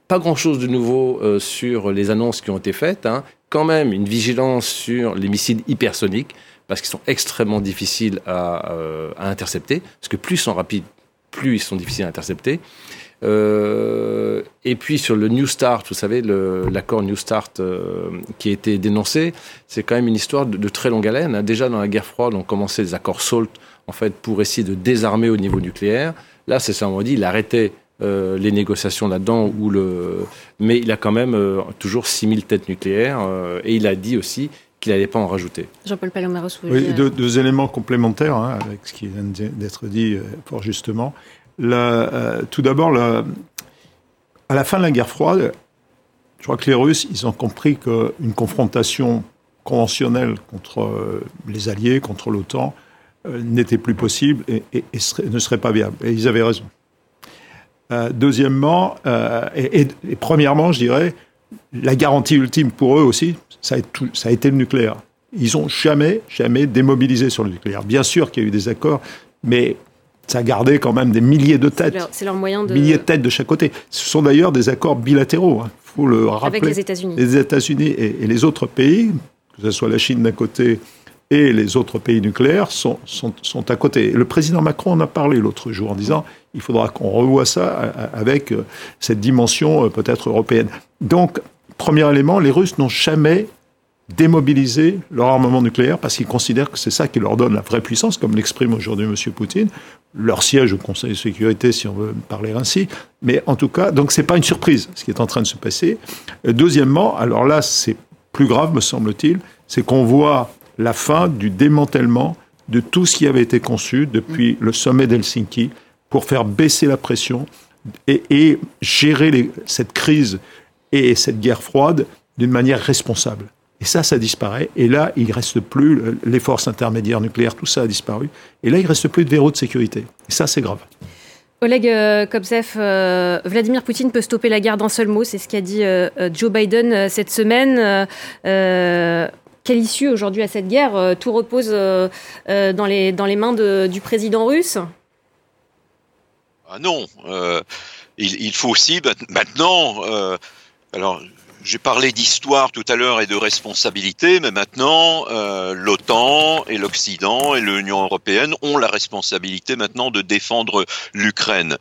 I: pas grand-chose de nouveau sur les annonces qui ont été faites. Hein. Quand même une vigilance sur les missiles hypersoniques parce qu'ils sont extrêmement difficiles à, euh, à, intercepter. Parce que plus ils sont rapides, plus ils sont difficiles à intercepter. Euh, et puis sur le New Start, vous savez, l'accord New Start euh, qui a été dénoncé, c'est quand même une histoire de, très longue haleine. Hein. Déjà dans la guerre froide, on commençait les accords SALT en fait pour essayer de désarmer au niveau nucléaire. Là, c'est ça, on dit, il arrêtait les négociations là-dedans, le... mais il a quand même toujours 6000 têtes nucléaires, et il a dit aussi qu'il n'allait pas en rajouter.
A: Jean-Paul Palomaros,
H: oui, deux, deux, éléments complémentaires hein, avec ce qui vient d'être dit fort justement. La, tout d'abord, à la fin de la guerre froide, je crois que les Russes, ils ont compris qu'une confrontation conventionnelle contre les Alliés, contre l'OTAN, n'était plus possible et, et, ne serait pas viable. Et ils avaient raison. Euh, deuxièmement, euh, et, premièrement, je dirais, la garantie ultime pour eux aussi, ça a, été le nucléaire. Ils n'ont jamais, jamais démobilisé sur le nucléaire. Bien sûr qu'il y a eu des accords, mais ça a gardé quand même des milliers de têtes.
A: C'est leur, moyen de...
H: Milliers de têtes de chaque côté. Ce sont d'ailleurs des accords bilatéraux, il hein. faut le rappeler.
A: Avec les États-Unis.
H: Les États-Unis et, et, les autres pays, que ce soit la Chine d'un côté les autres pays nucléaires sont, à côté. le président Macron en a parlé l'autre jour en disant il faudra qu'on revoie ça euh, avec euh, cette dimension euh, peut-être européenne. Donc, premier élément, les Russes n'ont jamais démobilisé leur armement nucléaire parce qu'ils considèrent que c'est ça qui leur donne la vraie puissance, comme l'exprime aujourd'hui M. Poutine, leur siège au Conseil de sécurité, si on veut parler ainsi. Mais en tout cas, donc c'est pas une surprise ce qui est en train de se passer. Deuxièmement, alors là, c'est plus grave, me semble-t-il, c'est qu'on voit la fin du démantèlement de tout ce qui avait été conçu depuis le sommet d'Helsinki pour faire baisser la pression et, gérer cette crise et cette guerre froide d'une manière responsable. Et ça, ça disparaît. Et là, il ne reste plus les forces intermédiaires nucléaires, tout ça a disparu. Et là, il ne reste plus de verrou de sécurité. Et ça, c'est grave.
A: Oleg euh, Kobzev, euh, Vladimir Poutine peut stopper la guerre d'un seul mot, c'est ce qu'a dit euh, Joe Biden cette semaine quelle issue aujourd'hui à cette guerre euh, Tout repose euh, euh, dans, les, dans les mains du président russe?
F: Ah Non. il, faut aussi maintenant. alors, j'ai parlé d'histoire tout à l'heure et de responsabilité, mais maintenant, l'OTAN et l'Occident et l'Union européenne ont la responsabilité maintenant de défendre l'Ukraine.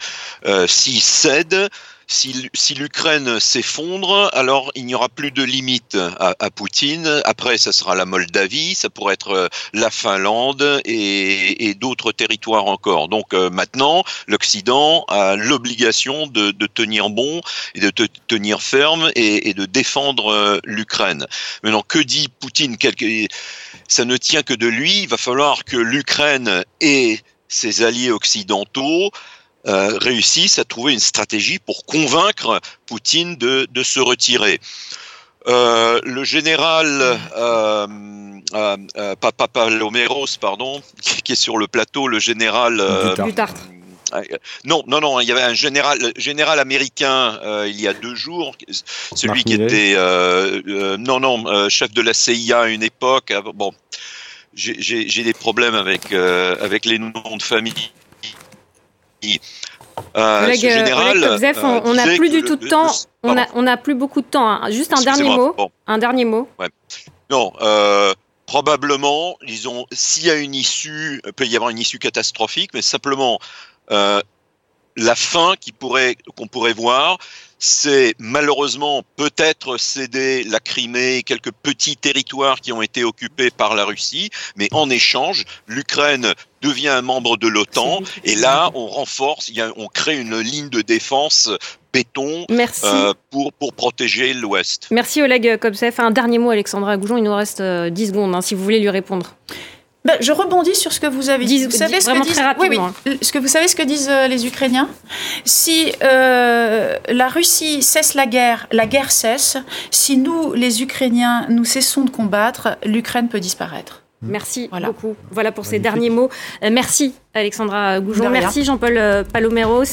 F: S'ils cèdent, si, l'Ukraine s'effondre, alors il n'y aura plus de limite à, Poutine. Après, ça sera la Moldavie, ça pourrait être euh, la Finlande et, d'autres territoires encore. Donc euh, maintenant, l'Occident a l'obligation de, tenir bon et de tenir ferme et, de défendre euh, l'Ukraine. Maintenant, que dit Poutine? Ça ne tient que de lui. Il va falloir que l'Ukraine et ses alliés occidentaux euh, réussissent à trouver une stratégie pour convaincre Poutine de, de se retirer. Euh, le général euh, euh, Papa Lomeros, pardon, qui est sur le plateau, le général. Euh, non, non, non. Il y avait un général, général américain il y a deux jours, celui qui était, non, non, chef de la CIA à une époque. Bon, j'ai des problèmes avec avec les noms de famille.
A: Euh, général, on n'a plus du tout de temps. on a, on a plus beaucoup de temps. Hein. Juste un dernier mot. Un dernier mot.
F: Non, euh, probablement, disons, s'il y a une issue, peut y avoir une issue catastrophique, mais simplement euh, la fin qui pourrait qu'on pourrait voir, c'est malheureusement peut-être céder la Crimée, quelques petits territoires qui ont été occupés par la Russie, mais en échange, l'Ukraine devient un membre de l'OTAN et là on renforce, on crée une ligne de défense béton euh, pour, pour protéger l'Ouest.
A: Merci Oleg Kobsev. Un dernier mot Alexandra Goujon, il nous reste 10 euh, secondes hein, si vous voulez lui répondre.
G: Ben, je rebondis sur ce que vous avez dit.
A: Vous savez ce que disent... oui,
G: oui. Ce que vous savez ce que disent euh, les Ukrainiens? Si euh, la Russie cesse la guerre, la guerre cesse. Si nous, les Ukrainiens, nous cessons de combattre, l'Ukraine peut disparaître.
A: Merci beaucoup. Voilà pour ces derniers mots. merci Alexandra Goujon, merci Jean-Paul Paloméros,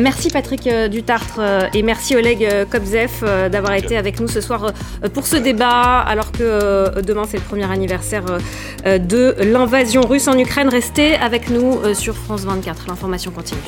A: merci, Patrick Dutartre et merci Oleg Kobzev d'avoir été avec nous ce soir pour ce débat alors que demain c'est le premier anniversaire de l'invasion russe en Ukraine. Restez avec nous sur France 24, l'information continue.